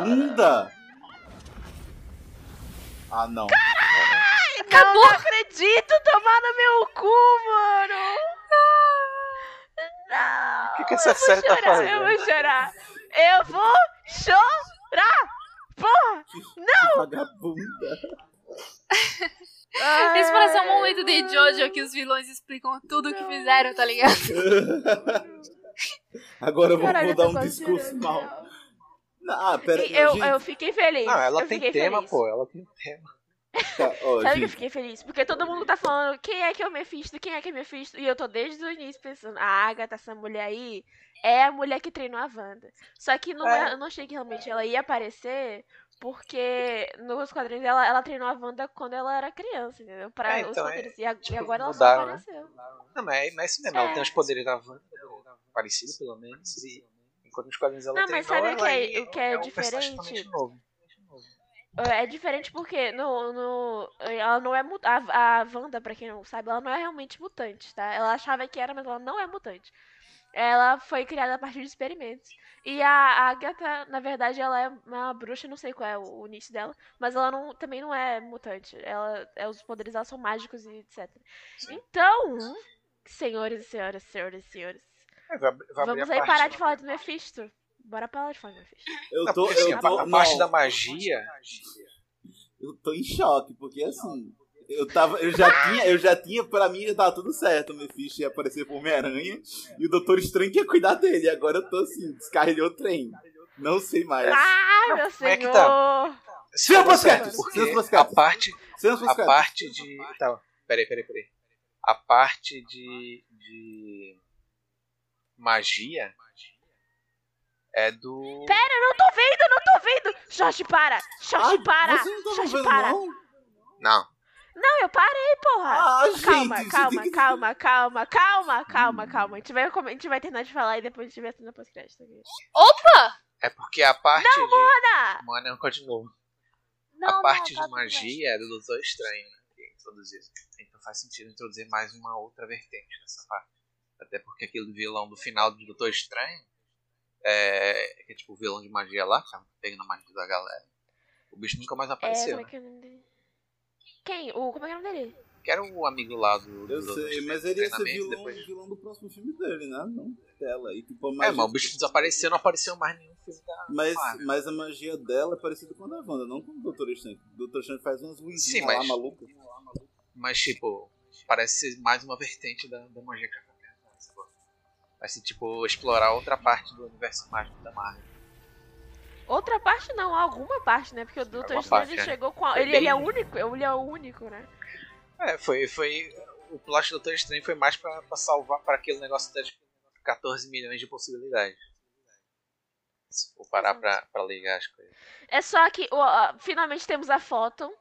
[SPEAKER 3] Vagabunda! Ah, não.
[SPEAKER 2] Não, não acredito! Tomar no meu cu, mano! Não!
[SPEAKER 4] O que, que essa
[SPEAKER 2] eu vou
[SPEAKER 4] série tá
[SPEAKER 2] chorar,
[SPEAKER 4] fazendo?
[SPEAKER 2] Eu vou chorar! Eu vou chorar! Porra! Não!
[SPEAKER 3] Vagabunda.
[SPEAKER 1] Esse parece um momento de Jojo que os vilões explicam tudo o que fizeram, tá ligado? [LAUGHS]
[SPEAKER 3] Agora eu vou,
[SPEAKER 2] Caralho,
[SPEAKER 3] vou
[SPEAKER 2] eu
[SPEAKER 3] dar um discurso mal. Ah, pera
[SPEAKER 2] eu,
[SPEAKER 3] gente,
[SPEAKER 2] eu fiquei feliz.
[SPEAKER 4] Não, ela
[SPEAKER 2] eu
[SPEAKER 4] tem tema,
[SPEAKER 2] feliz.
[SPEAKER 4] pô. Ela tem tema.
[SPEAKER 3] tá, ó,
[SPEAKER 2] Sabe que eu fiquei feliz? Porque todo mundo tá falando quem é que é o Mephisto, quem é que é o Mephisto. E eu tô desde o início pensando, a Agatha, essa mulher aí, é a mulher que treinou a Wanda. Só que não
[SPEAKER 4] É.
[SPEAKER 2] é- eu não achei que realmente ela ia aparecer, porque nos quadrinhos ela, ela treinou a Wanda quando ela era criança, entendeu? Pra
[SPEAKER 4] É,
[SPEAKER 2] os
[SPEAKER 4] então, é,
[SPEAKER 2] quadrinhos. E, a- e
[SPEAKER 4] tipo,
[SPEAKER 2] agora ela
[SPEAKER 4] mudaram,
[SPEAKER 2] só
[SPEAKER 4] né?
[SPEAKER 2] apareceu.
[SPEAKER 4] Não, mas é, mas é isso mesmo.
[SPEAKER 2] É.
[SPEAKER 4] Ela tem os poderes da Wanda, parecido pelo menos. E enquanto nos quadrinhos ela
[SPEAKER 2] Não, mas sabe o que é- o que é
[SPEAKER 4] um personagem
[SPEAKER 2] diferente?
[SPEAKER 4] novo.
[SPEAKER 2] É diferente porque no, no, ela não é mu- a, Wanda, pra quem não sabe, ela não é realmente mutante, tá? Ela achava que era, mas ela não é mutante. Ela foi criada a partir de experimentos. E a Agatha, na verdade, ela é uma bruxa, não sei qual é o, o início dela, mas ela não, também não é mutante. Ela, é, os poderes dela são mágicos e etc. Então, senhores e senhoras, senhoras e senhores,
[SPEAKER 4] É, vai, vai abrir
[SPEAKER 2] vamos aí parar de falar do Mephisto. Bora parar de falar do Mephisto.
[SPEAKER 3] eu
[SPEAKER 4] Não,
[SPEAKER 3] tô,
[SPEAKER 4] assim,
[SPEAKER 3] eu tô,
[SPEAKER 4] a parte
[SPEAKER 3] não,
[SPEAKER 4] da magia.
[SPEAKER 3] eu tô em choque, porque assim, eu tava, eu já tinha, eu já tinha, pra mim já tava tudo certo, o Mephisto ia aparecer por Homem-Aranha e o Doutor Estranho ia cuidar dele, agora eu tô assim, descarrilhou o trem, não sei mais.
[SPEAKER 2] Ah, meu
[SPEAKER 4] como é
[SPEAKER 2] senhor!
[SPEAKER 4] que tá? Se
[SPEAKER 3] Senhor
[SPEAKER 4] for certo,
[SPEAKER 3] Pascal,
[SPEAKER 4] a parte, a parte de. Tá, peraí, peraí, peraí. A parte de. de magia é do.
[SPEAKER 2] Pera, eu não tô vendo, eu não tô vendo! Jorge, para! Jorge,
[SPEAKER 3] Ah,
[SPEAKER 2] para!
[SPEAKER 3] Você não tá
[SPEAKER 2] Jorge,
[SPEAKER 3] vendo
[SPEAKER 2] para!
[SPEAKER 3] não?
[SPEAKER 4] Não.
[SPEAKER 2] Não, eu parei, porra!
[SPEAKER 3] Ah,
[SPEAKER 2] calma,
[SPEAKER 3] gente,
[SPEAKER 2] calma,
[SPEAKER 3] que-
[SPEAKER 2] calma, calma, calma, calma, calma. A gente, vai, a gente vai terminar de falar e depois a gente vai terminar pós-crédito. aqui.
[SPEAKER 1] Opa!
[SPEAKER 4] É porque a parte
[SPEAKER 2] Não,
[SPEAKER 4] de.
[SPEAKER 2] Mona!
[SPEAKER 4] Mano, continua.
[SPEAKER 1] Não,
[SPEAKER 4] a
[SPEAKER 1] não,
[SPEAKER 4] parte
[SPEAKER 1] tá
[SPEAKER 4] de
[SPEAKER 1] bem.
[SPEAKER 4] magia é do Doutor Estranho, né? Que introduziu. Então faz sentido introduzir mais uma outra vertente nessa parte. Até porque aquele vilão do final do Doutor Estranho, é, que é tipo o vilão de magia lá, que tá pegando a magia da galera. O bicho nunca mais
[SPEAKER 2] É,
[SPEAKER 4] apareceu.
[SPEAKER 2] como é que é o nome dele? Quem? O, como é que é o nome dele?
[SPEAKER 4] Que era o amigo lá do. do
[SPEAKER 3] Eu
[SPEAKER 4] do-
[SPEAKER 3] sei,
[SPEAKER 4] do
[SPEAKER 3] mas ele ia ser vilão,
[SPEAKER 4] depois-
[SPEAKER 3] vilão do próximo filme dele, né? Não dela. E, tipo, a
[SPEAKER 4] É,
[SPEAKER 3] magia-
[SPEAKER 4] mas o bicho desapareceu, não apareceu mais nenhum filme da.
[SPEAKER 3] Mas,
[SPEAKER 4] Marvel.
[SPEAKER 3] mas a magia dela é parecida com a da Wanda, não com o Doutor Estranho. O Doutor Estranho faz umas
[SPEAKER 4] Sim,
[SPEAKER 3] luzinhas
[SPEAKER 4] mas-
[SPEAKER 3] lá malucas.
[SPEAKER 4] Mas, tipo, parece ser mais uma vertente da, da magia que sacou? Ser, tipo, explorar outra parte do universo mágico da Marvel.
[SPEAKER 2] Outra parte não, alguma parte, né? Porque o Doutor
[SPEAKER 4] parte, é.
[SPEAKER 2] chegou com. a- Ele, ele é único, ele é o único, né?
[SPEAKER 4] É, foi. foi o plot do Doutor Estranho foi mais pra, pra salvar para aquele negócio das 14 milhões de possibilidades. Se for parar pra, pra ligar as coisas.
[SPEAKER 2] É só que ó, finalmente temos a foto.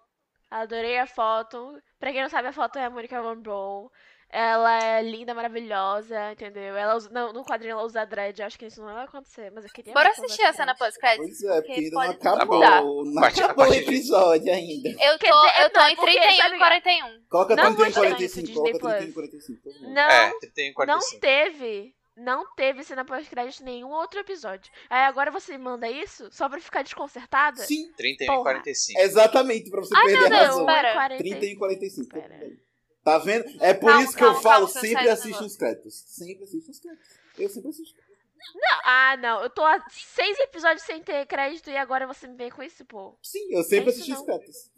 [SPEAKER 2] Adorei a foto. Pra quem não sabe, a foto é a Monica Rambeau. Ela é linda, maravilhosa, entendeu? Ela usa, não, no quadrinho ela usa dread, acho que isso não vai acontecer, mas eu queria
[SPEAKER 1] Bora assistir a cena
[SPEAKER 2] dread.
[SPEAKER 1] pós-créditos?
[SPEAKER 3] Pois é, porque ainda não
[SPEAKER 1] pode
[SPEAKER 3] acabou,
[SPEAKER 1] mudar.
[SPEAKER 3] não
[SPEAKER 4] Parte-
[SPEAKER 3] acabou o episódio ainda.
[SPEAKER 1] Eu tô,
[SPEAKER 2] dizer,
[SPEAKER 1] eu tô
[SPEAKER 2] não,
[SPEAKER 1] em
[SPEAKER 2] porque,
[SPEAKER 1] 31
[SPEAKER 2] sabe-
[SPEAKER 1] e 41.
[SPEAKER 3] Coloca
[SPEAKER 2] Não
[SPEAKER 3] 31 e
[SPEAKER 2] gostei
[SPEAKER 3] 45,
[SPEAKER 2] desse
[SPEAKER 3] coloca
[SPEAKER 2] Disney
[SPEAKER 3] 31 e
[SPEAKER 2] Plus.
[SPEAKER 3] 45. todo mundo.
[SPEAKER 2] Não,
[SPEAKER 4] É, 31 e
[SPEAKER 2] não
[SPEAKER 4] 45.
[SPEAKER 2] teve. Não teve cena pós-crédito em nenhum outro episódio. Aí agora você me manda isso só pra ficar desconcertada?
[SPEAKER 3] Sim,
[SPEAKER 4] 31 e
[SPEAKER 2] Porra.
[SPEAKER 4] 45.
[SPEAKER 3] exatamente, pra você
[SPEAKER 1] Ai,
[SPEAKER 3] perder
[SPEAKER 1] meu
[SPEAKER 3] a razão.
[SPEAKER 1] pera.
[SPEAKER 3] 30 e 45.
[SPEAKER 2] Pera.
[SPEAKER 3] Tá vendo? É por
[SPEAKER 1] Calma,
[SPEAKER 3] isso que eu
[SPEAKER 1] calma,
[SPEAKER 3] falo, sempre assiste os créditos. Sempre assiste os créditos. Eu sempre assisto.
[SPEAKER 2] Não, ah, não. Eu tô há seis episódios sem ter crédito e agora você me vem com isso, pô.
[SPEAKER 3] Sim, eu sempre
[SPEAKER 2] Isso
[SPEAKER 3] assisti os
[SPEAKER 2] não.
[SPEAKER 3] créditos.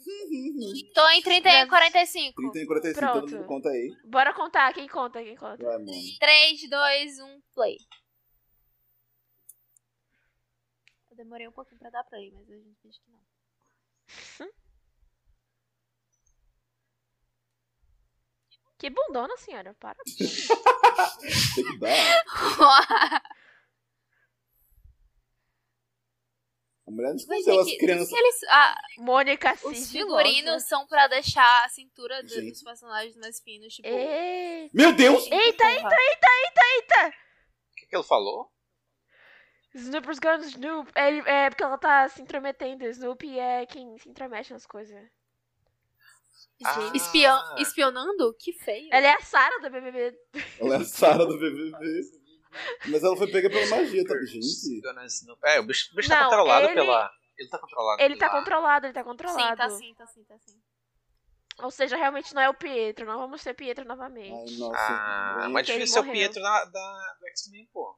[SPEAKER 1] Tô em 31 e 45.
[SPEAKER 3] 30 e 45, todo
[SPEAKER 2] Pronto.
[SPEAKER 3] mundo conta aí.
[SPEAKER 2] Bora contar, quem conta, quem conta.
[SPEAKER 3] Vai, mano.
[SPEAKER 1] 3, 2, 1, play. Eu demorei um pouquinho pra dar play, mas a gente finge que não. [LAUGHS]
[SPEAKER 2] Que bundona, senhora, para.
[SPEAKER 3] Tem que dar. A mulher não escondeu
[SPEAKER 1] é
[SPEAKER 3] as crianças.
[SPEAKER 1] eles, ah,
[SPEAKER 2] Mônica
[SPEAKER 1] os figurinos
[SPEAKER 2] gosta.
[SPEAKER 1] são pra deixar a cintura do- dos personagens mais finos, tipo...
[SPEAKER 2] Eita,
[SPEAKER 3] Meu Deus!
[SPEAKER 2] eita, eita, eita, eita, eita.
[SPEAKER 4] O que, que ele falou?
[SPEAKER 2] Snoopers gonna Snoop. É, é porque ela tá se intrometendo. Snoopy é quem se intromete nas coisas.
[SPEAKER 4] Ah.
[SPEAKER 1] Espion, espionando? Que feio.
[SPEAKER 2] Ela é a Sarah do BBB.
[SPEAKER 3] Ela é a Sarah do BBB. Mas ela foi pega pela magia, tá? Gente.
[SPEAKER 4] É, o bicho, o bicho tá
[SPEAKER 2] Não,
[SPEAKER 4] controlado
[SPEAKER 2] ele-
[SPEAKER 4] pela. Ele tá controlado
[SPEAKER 2] Ele tá
[SPEAKER 4] pela-
[SPEAKER 2] controlado, ele tá
[SPEAKER 1] Sim,
[SPEAKER 2] controlado.
[SPEAKER 1] tá sim, tá sim, tá sim.
[SPEAKER 2] Ou seja, realmente não é o Pietro. Não vamos ter Pietro novamente.
[SPEAKER 3] Ai, nossa.
[SPEAKER 4] Ah, mas
[SPEAKER 2] ele
[SPEAKER 4] difícil ser o
[SPEAKER 2] morreu.
[SPEAKER 4] Pietro da, da, do X-Men, pô.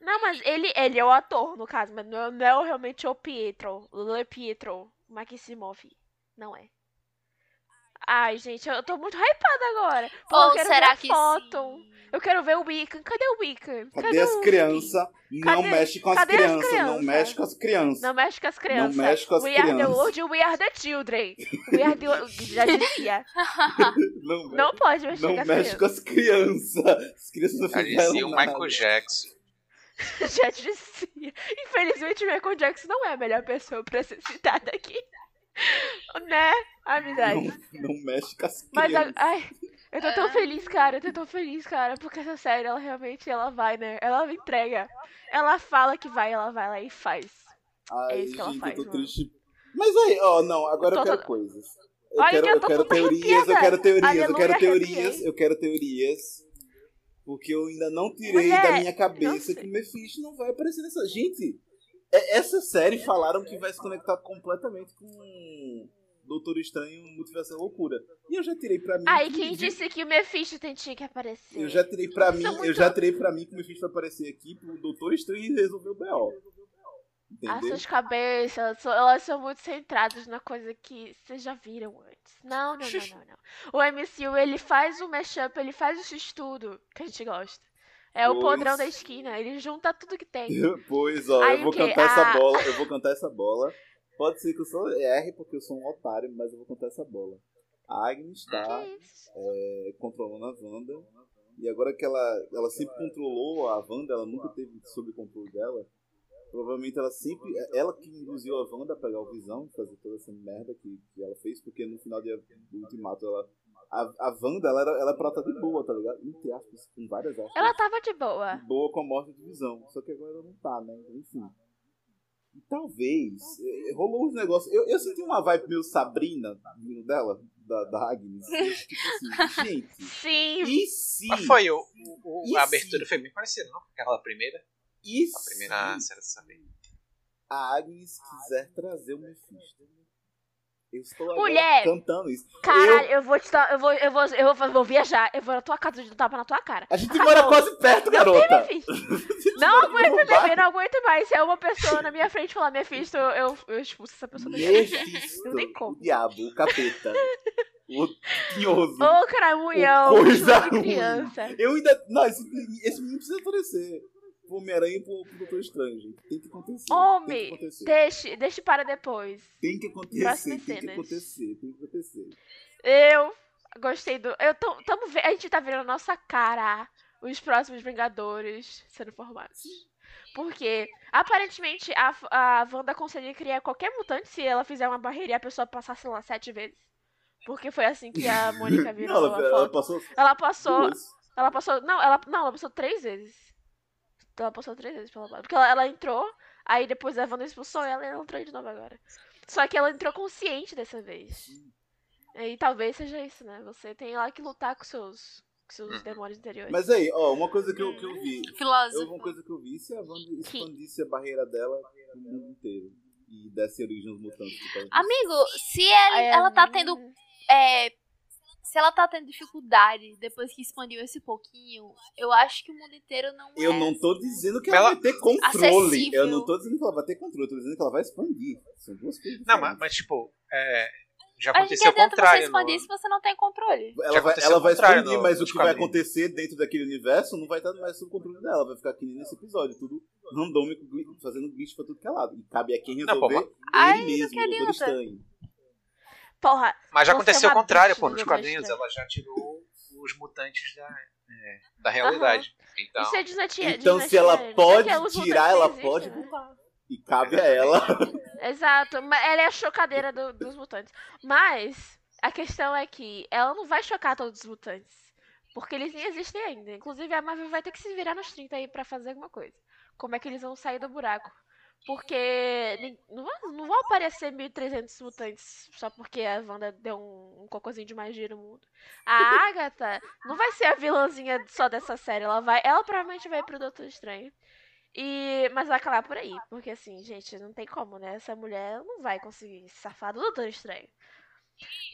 [SPEAKER 2] Não, mas ele, ele é o ator, no caso, mas não é, não é o- realmente o Pietro. Le Pietro Maximov. Não é. Ai, gente, eu tô muito hypada agora. Pô, eu
[SPEAKER 1] Ou
[SPEAKER 2] quero
[SPEAKER 1] será que
[SPEAKER 2] foto.
[SPEAKER 1] sim?
[SPEAKER 2] Eu quero ver o Wiccan. Cadê o Wiccan?
[SPEAKER 3] Cadê as
[SPEAKER 2] o
[SPEAKER 3] crianças? Não
[SPEAKER 2] Cadê-
[SPEAKER 3] mexe com as
[SPEAKER 2] cadê as
[SPEAKER 3] crianças. Não
[SPEAKER 2] crianças?
[SPEAKER 3] mexe com as crianças.
[SPEAKER 2] Não mexe com as crianças.
[SPEAKER 3] mexe com as
[SPEAKER 2] we are the
[SPEAKER 3] crianças.
[SPEAKER 2] world, we are the children. We are the... Já dizia. [LAUGHS]
[SPEAKER 3] Não,
[SPEAKER 2] Não pode mexer
[SPEAKER 3] não
[SPEAKER 2] com as
[SPEAKER 3] mexe
[SPEAKER 2] crianças.
[SPEAKER 3] com as crianças. As crianças não
[SPEAKER 4] Já dizia o. Michael Jackson. [LAUGHS]
[SPEAKER 2] Já dizia. Infelizmente, o Michael Jackson não é a melhor pessoa pra ser citada aqui. Né? Amizade.
[SPEAKER 3] Não, não mexe com as
[SPEAKER 2] Mas,
[SPEAKER 3] crianças.
[SPEAKER 2] ai, eu tô tão
[SPEAKER 1] É.
[SPEAKER 2] feliz, cara. Eu tô tão feliz, cara. Porque essa série, ela realmente, ela vai, né? Ela entrega. Ela fala que vai, ela vai lá e faz.
[SPEAKER 3] Ai,
[SPEAKER 2] é isso que ela
[SPEAKER 3] gente,
[SPEAKER 2] faz,
[SPEAKER 3] eu tô
[SPEAKER 2] mano.
[SPEAKER 3] triste. Mas aí, ó, não, agora eu
[SPEAKER 2] Eu tô
[SPEAKER 3] quero
[SPEAKER 2] toda-
[SPEAKER 3] coisas. Eu
[SPEAKER 2] Olha
[SPEAKER 3] quero,
[SPEAKER 2] que eu
[SPEAKER 3] eu
[SPEAKER 2] tô
[SPEAKER 3] quero teorias, eu quero teorias, eu quero teorias, eu quero teorias. Porque eu ainda não tirei
[SPEAKER 2] Mulher,
[SPEAKER 3] da minha cabeça que o Mephisto não vai aparecer nessa. Gente, é- essa série falaram que vai se conectar completamente com Doutor Estranho Multiverso da Loucura. E eu já tirei pra mim.
[SPEAKER 2] Aí,
[SPEAKER 3] que-
[SPEAKER 2] quem disse que o Mephisto tinha que aparecer?
[SPEAKER 3] Eu já tirei pra mim,
[SPEAKER 2] é
[SPEAKER 3] eu
[SPEAKER 2] muito-
[SPEAKER 3] já tirei pra mim que o Mephisto vai aparecer aqui pro Doutor Estranho resolver o BO.
[SPEAKER 2] As suas cabeças, elas são, elas são muito centradas na coisa que vocês já viram antes. Não, não, não, não, não. O MCU, ele faz o mashup, ele faz o x-tudo que a gente gosta. É o
[SPEAKER 3] Pois.
[SPEAKER 2] podrão da esquina, ele junta tudo que tem. [LAUGHS]
[SPEAKER 3] Pois, ó,
[SPEAKER 2] Aí
[SPEAKER 3] eu vou
[SPEAKER 2] o
[SPEAKER 3] cantar essa
[SPEAKER 2] Ah.
[SPEAKER 3] bola, eu vou cantar essa bola. Pode ser que eu só erre porque eu sou um otário, mas eu vou cantar essa bola. A Agnes tá
[SPEAKER 2] Que isso?
[SPEAKER 3] é, controlando a Wanda. E agora que ela, ela sempre controlou a Wanda, ela nunca teve sob controle dela. Provavelmente ela sempre. é Ela que induziu a Wanda a pegar o visão, fazer toda essa merda que, que ela fez, porque no final do ultimato ela. A, a Wanda, ela era, ela era pra estar de boa, tá ligado? Entre aspas, com várias aspas.
[SPEAKER 2] Ela tava de boa.
[SPEAKER 3] de boa com a morte de visão. Só que agora ela não tá, né? Enfim. E talvez. eh, Rolou uns negócios. Eu, eu senti uma vibe meio Sabrina vindo dela, da, da Agnes. Tipo assim, [LAUGHS] gente.
[SPEAKER 2] Sim.
[SPEAKER 3] E se.
[SPEAKER 4] Mas foi o, o- o- a
[SPEAKER 3] se-
[SPEAKER 4] abertura foi bem parecida, não? Aquela primeira.
[SPEAKER 3] E
[SPEAKER 4] A primeira
[SPEAKER 3] se
[SPEAKER 4] série de saber.
[SPEAKER 3] a Agnes quiser trazer o Mephisto? Eu estou
[SPEAKER 2] Mulher!
[SPEAKER 3] cantando isso.
[SPEAKER 2] Caralho,
[SPEAKER 3] Eu-
[SPEAKER 2] eu, vou te dar. Eu vou, eu vou, eu vou, vou viajar. Eu vou na tua casa de tapa na tua cara.
[SPEAKER 3] A gente mora quase perto, garota. [LAUGHS]
[SPEAKER 2] Não aguento beber, não aguento mais. Se é uma pessoa na minha frente falar Mephisto, eu, eu, eu expulso essa pessoa da minha.
[SPEAKER 3] Mephisto,
[SPEAKER 2] Não tem como.
[SPEAKER 3] o diabo, o capeta, o tinhoso.
[SPEAKER 2] Ô, caramunhão,
[SPEAKER 3] coisa
[SPEAKER 2] criança.
[SPEAKER 3] Eu ainda... Não, esse, esse menino precisa aparecer. Pro Homem-Aranha e pro, pro Doutor Estranho. Tem que acontecer. Tem que
[SPEAKER 2] Homem,
[SPEAKER 3] acontecer.
[SPEAKER 2] deixe, deixe para depois.
[SPEAKER 3] Tem que acontecer,
[SPEAKER 2] Próximas
[SPEAKER 3] tem que
[SPEAKER 2] cenas.
[SPEAKER 3] acontecer, tem que acontecer.
[SPEAKER 2] Eu gostei do. Eu tô, tamo, a gente tá vendo a nossa cara os próximos Vingadores sendo formados. Porque, aparentemente, a, a Wanda consegue criar qualquer mutante se ela fizer uma barreira e a pessoa passar, sei lá, sete vezes. Porque foi assim que a [LAUGHS] Mônica virou
[SPEAKER 3] Não, ela- ela passou
[SPEAKER 2] Ela passou.
[SPEAKER 3] duas.
[SPEAKER 2] Ela passou. Não, ela, não, ela passou três vezes. Ela passou três vezes pela Porque ela, ela entrou, aí depois a Wanda expulsou ela e ela entrou de novo agora. Só que ela entrou consciente dessa vez. E talvez seja isso, né? Você tem lá que lutar com seus, com seus demônios interiores.
[SPEAKER 3] Mas aí, ó, uma coisa que eu, que eu vi.
[SPEAKER 1] Filósofo.
[SPEAKER 3] Eu, uma coisa que eu vi se a Wanda expandisse a barreira dela no mundo inteiro. E desse origem aos mutantes.
[SPEAKER 1] Amigo, se ela,
[SPEAKER 2] Aí,
[SPEAKER 1] ela tá tendo. É, se ela tá tendo dificuldade depois que expandiu esse pouquinho, eu acho que o mundo inteiro não
[SPEAKER 3] Eu
[SPEAKER 1] é.
[SPEAKER 3] não tô dizendo que ela
[SPEAKER 4] ela-
[SPEAKER 3] vai ter controle.
[SPEAKER 1] Acessível.
[SPEAKER 3] Eu não tô dizendo que ela vai ter controle, eu tô dizendo que ela vai expandir. São duas coisas.
[SPEAKER 4] Não, mas, mas, tipo, é, já aconteceu o
[SPEAKER 1] adianta você
[SPEAKER 4] contrário.
[SPEAKER 1] expandir
[SPEAKER 4] no-
[SPEAKER 1] se você não tem controle?
[SPEAKER 3] Ela vai, ela vai
[SPEAKER 4] contrário
[SPEAKER 3] expandir,
[SPEAKER 4] no-
[SPEAKER 3] mas o que vai acontecer dentro daquele universo não vai estar mais sob controle dela. Vai ficar nem nesse episódio. Tudo randômico, fazendo glitch pra tudo que é lado. E cabe a quem
[SPEAKER 4] Não, pô,
[SPEAKER 3] resolver
[SPEAKER 1] Ai,
[SPEAKER 3] ele mesmo, o Doutor
[SPEAKER 1] adianta.
[SPEAKER 2] Porra.
[SPEAKER 4] Mas já aconteceu o contrário, pô. Nos quadrinhos ela já tirou os mutantes da, é, da realidade. Então,
[SPEAKER 2] Isso é desnatia,
[SPEAKER 3] Então, se ela
[SPEAKER 2] desnatia-
[SPEAKER 3] pode
[SPEAKER 2] é
[SPEAKER 3] tirar, ela
[SPEAKER 2] existem,
[SPEAKER 3] pode
[SPEAKER 2] né?
[SPEAKER 3] E cabe a ela. [LAUGHS]
[SPEAKER 2] Exato, ela é a chocadeira do- dos mutantes. Mas a questão é que ela não vai chocar todos os mutantes. Porque eles nem existem ainda. Inclusive, a Marvel vai ter que se virar nos 30 aí pra fazer alguma coisa. Como é que eles vão sair do buraco? Porque não, vão- não vão aparecer 1.300 mutantes só porque a Wanda deu um, um cocôzinho de magia no mundo. A [LAUGHS] Agatha não vai ser a vilãzinha só dessa série. Ela vai, ela provavelmente vai pro Doutor Estranho. E, mas vai acabar por aí, porque assim, gente, não tem como, né? Essa mulher não vai conseguir se safar do Doutor Estranho.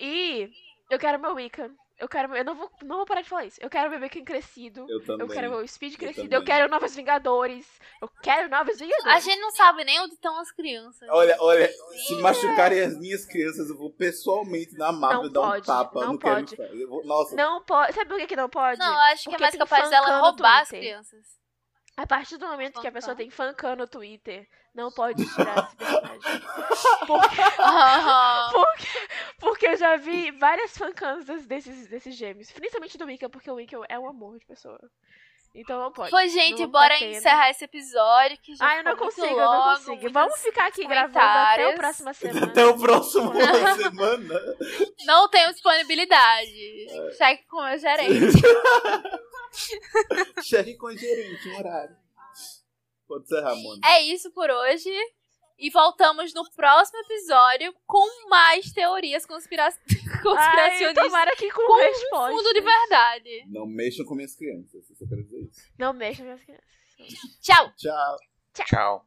[SPEAKER 2] E eu quero meu Wiccan. Eu quero, eu não vou, não vou parar de falar isso. Eu quero meu Wiccan crescido.
[SPEAKER 3] Eu também.
[SPEAKER 2] quero meu Speed
[SPEAKER 3] Eu
[SPEAKER 2] crescido.
[SPEAKER 3] também.
[SPEAKER 2] Eu quero novos Vingadores. Eu quero novos Vingadores.
[SPEAKER 1] A gente não sabe nem onde estão as crianças.
[SPEAKER 3] Olha, olha, se machucarem as minhas crianças, eu vou pessoalmente na Marvel
[SPEAKER 2] Não
[SPEAKER 3] dar um
[SPEAKER 2] pode,
[SPEAKER 3] tapa.
[SPEAKER 2] não
[SPEAKER 3] não quero
[SPEAKER 2] pode.
[SPEAKER 3] Eu vou- Nossa,
[SPEAKER 2] Não pode. Sabe por que, que não pode?
[SPEAKER 1] Não, eu acho que é
[SPEAKER 2] Porque
[SPEAKER 1] mais capaz dela roubar as crianças.
[SPEAKER 2] A partir do momento que a pessoa tem fancam no Twitter, não pode tirar esse personagem. Porque, porque, porque eu já vi várias fancams des- desses, desses gêmeos. Principalmente do Wicca, porque o Wicca é um amor de pessoa. Então não pode.
[SPEAKER 1] Foi, gente,
[SPEAKER 2] Não
[SPEAKER 1] bora
[SPEAKER 2] tá
[SPEAKER 1] encerrar esse episódio. Que já
[SPEAKER 2] Ah, eu não consigo, eu não consigo. Vamos ficar aqui gravando até a próxima semana.
[SPEAKER 3] até o próximo [LAUGHS] semana.
[SPEAKER 1] Não tenho disponibilidade. Cheque com o meu gerente. [LAUGHS]
[SPEAKER 3] Cheque com o gerente, um horário. Pode encerrar, mano.
[SPEAKER 1] É isso por hoje. E voltamos no próximo episódio com mais teorias conspira... [LAUGHS]
[SPEAKER 2] Ai,
[SPEAKER 1] conspiracionistas.
[SPEAKER 2] tomara que com,
[SPEAKER 1] com
[SPEAKER 2] resposta.
[SPEAKER 1] fundo de verdade.
[SPEAKER 3] Não mexam com minhas crianças, eu só quero dizer isso.
[SPEAKER 2] Não mexa minhas crianças.
[SPEAKER 1] Tchau.
[SPEAKER 3] Tchau.
[SPEAKER 4] tchau.